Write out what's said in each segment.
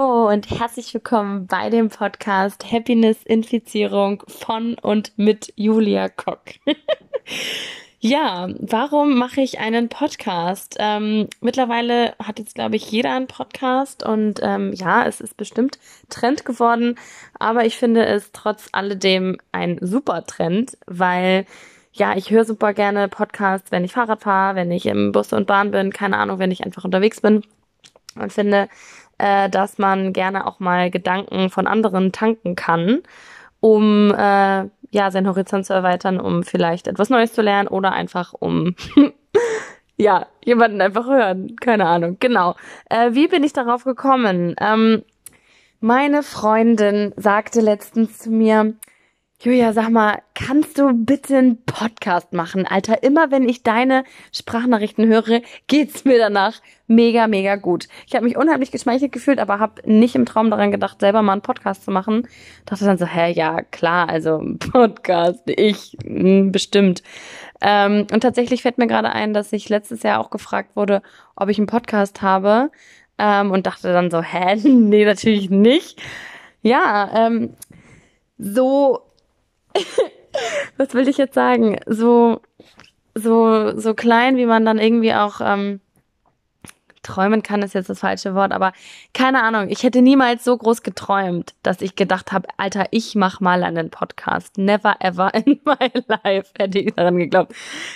Oh, und herzlich willkommen bei dem Podcast Happiness Infizierung von und mit Julia Kock. ja, warum mache ich einen Podcast? Ähm, mittlerweile hat jetzt, glaube ich, jeder einen Podcast und ähm, ja, es ist bestimmt Trend geworden, aber ich finde es trotz alledem ein super Trend, weil ja, ich höre super gerne Podcasts, wenn ich Fahrrad fahre, wenn ich im Bus und Bahn bin, keine Ahnung, wenn ich einfach unterwegs bin und finde, äh, dass man gerne auch mal Gedanken von anderen tanken kann, um äh, ja seinen Horizont zu erweitern, um vielleicht etwas Neues zu lernen oder einfach um ja jemanden einfach hören. Keine Ahnung. Genau. Äh, wie bin ich darauf gekommen? Ähm, meine Freundin sagte letztens zu mir, Julia, sag mal, kannst du bitte einen Podcast machen, Alter? Immer wenn ich deine Sprachnachrichten höre, geht's mir danach mega, mega gut. Ich habe mich unheimlich geschmeichelt gefühlt, aber habe nicht im Traum daran gedacht, selber mal einen Podcast zu machen. Dachte dann so, hä, ja, klar, also Podcast, ich, mh, hm, bestimmt. Ähm, und tatsächlich fällt mir gerade ein, dass ich letztes Jahr auch gefragt wurde, ob ich einen Podcast habe. Ähm, und dachte dann so, hä, nee, natürlich nicht. Ja, ähm, so was will ich jetzt sagen? So, so, so klein, wie man dann irgendwie auch ähm, träumen kann, ist jetzt das falsche Wort, aber keine Ahnung. Ich hätte niemals so groß geträumt, dass ich gedacht habe, Alter, ich mach mal einen Podcast. Never ever in my life hätte ich daran geglaubt,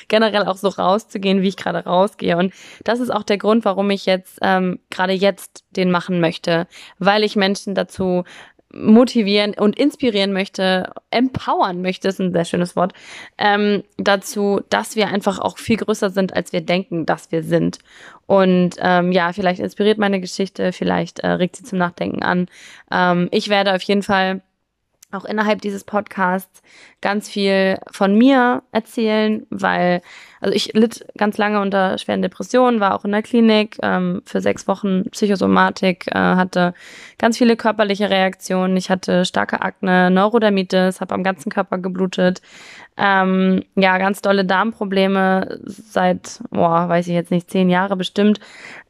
generell auch so rauszugehen, wie ich gerade rausgehe. Und das ist auch der Grund, warum ich jetzt ähm, gerade jetzt den machen möchte, weil ich Menschen dazu motivieren und inspirieren möchte, empowern möchte, ist ein sehr schönes Wort, ähm, dazu, dass wir einfach auch viel größer sind, als wir denken, dass wir sind. Und ähm, ja, vielleicht inspiriert meine Geschichte, vielleicht äh, regt sie zum Nachdenken an. Ähm, ich werde auf jeden Fall auch innerhalb dieses Podcasts ganz viel von mir erzählen, weil, also ich litt ganz lange unter schweren Depressionen, war auch in der Klinik ähm, für sechs Wochen Psychosomatik, äh, hatte ganz viele körperliche Reaktionen. Ich hatte starke Akne, Neurodermitis, habe am ganzen Körper geblutet, ähm, ja, ganz dolle Darmprobleme seit, boah, weiß ich jetzt nicht, zehn Jahre bestimmt.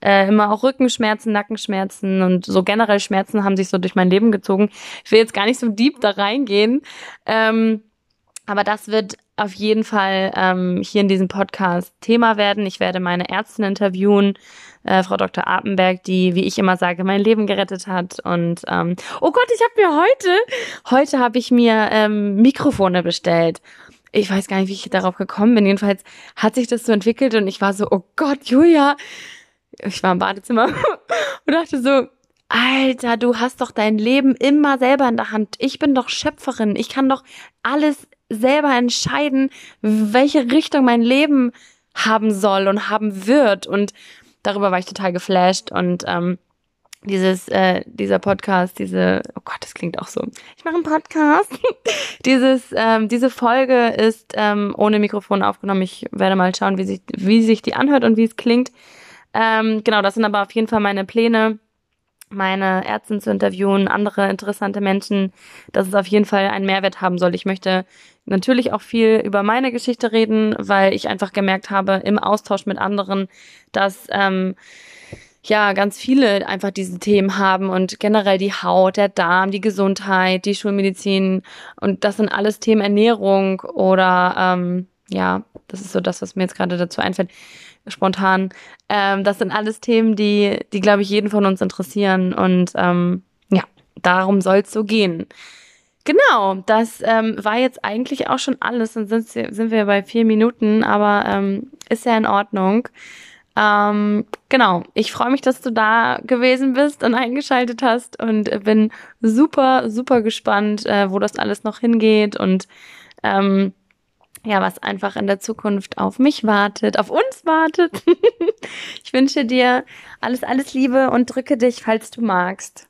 Äh, immer auch Rückenschmerzen, Nackenschmerzen und so generell Schmerzen haben sich so durch mein Leben gezogen. Ich will jetzt gar nicht so deep da reingehen. Ähm, aber das wird auf jeden Fall ähm, hier in diesem Podcast Thema werden. Ich werde meine Ärztin interviewen, äh, Frau Dr. Apenberg, die, wie ich immer sage, mein Leben gerettet hat. Und ähm, oh Gott, ich habe mir heute, heute habe ich mir ähm, Mikrofone bestellt ich weiß gar nicht, wie ich darauf gekommen bin. Jedenfalls hat sich das so entwickelt und ich war so, oh Gott, Julia. Ich war im Badezimmer und dachte so, Alter, du hast doch dein Leben immer selber in der Hand. Ich bin doch Schöpferin. Ich kann doch alles selber entscheiden, welche Richtung mein Leben haben soll und haben wird. Und darüber war ich total geflasht und ähm, dieses, äh, dieser Podcast, diese, oh Gott, das klingt auch so. Ich mache einen Podcast. Dieses, ähm, diese Folge ist ähm, ohne Mikrofon aufgenommen. Ich werde mal schauen, wie sich, wie sich die anhört und wie es klingt. Ähm, genau, das sind aber auf jeden Fall meine Pläne, meine Ärztin zu interviewen, andere interessante Menschen, dass es auf jeden Fall einen Mehrwert haben soll. Ich möchte natürlich auch viel über meine Geschichte reden, weil ich einfach gemerkt habe im Austausch mit anderen, dass ähm, ja ganz viele einfach diese Themen haben und generell die Haut, der Darm, die Gesundheit, die Schulmedizin und das sind alles Themen Ernährung oder ähm, ja, das ist so das, was mir jetzt gerade dazu einfällt, spontan. Ähm, das sind alles Themen, die, die glaube ich jeden von uns interessieren und ähm, ja, darum soll es so gehen. Genau, das ähm, war jetzt eigentlich auch schon alles. Dann sind, sind wir bei vier Minuten, aber ähm, ist ja in Ordnung. Ähm, genau, ich freue mich, dass du da gewesen bist und eingeschaltet hast und bin super, super gespannt, äh, wo das alles noch hingeht und ähm, ja, was einfach in der Zukunft auf mich wartet, auf uns wartet. ich wünsche dir alles, alles Liebe und drücke dich, falls du magst.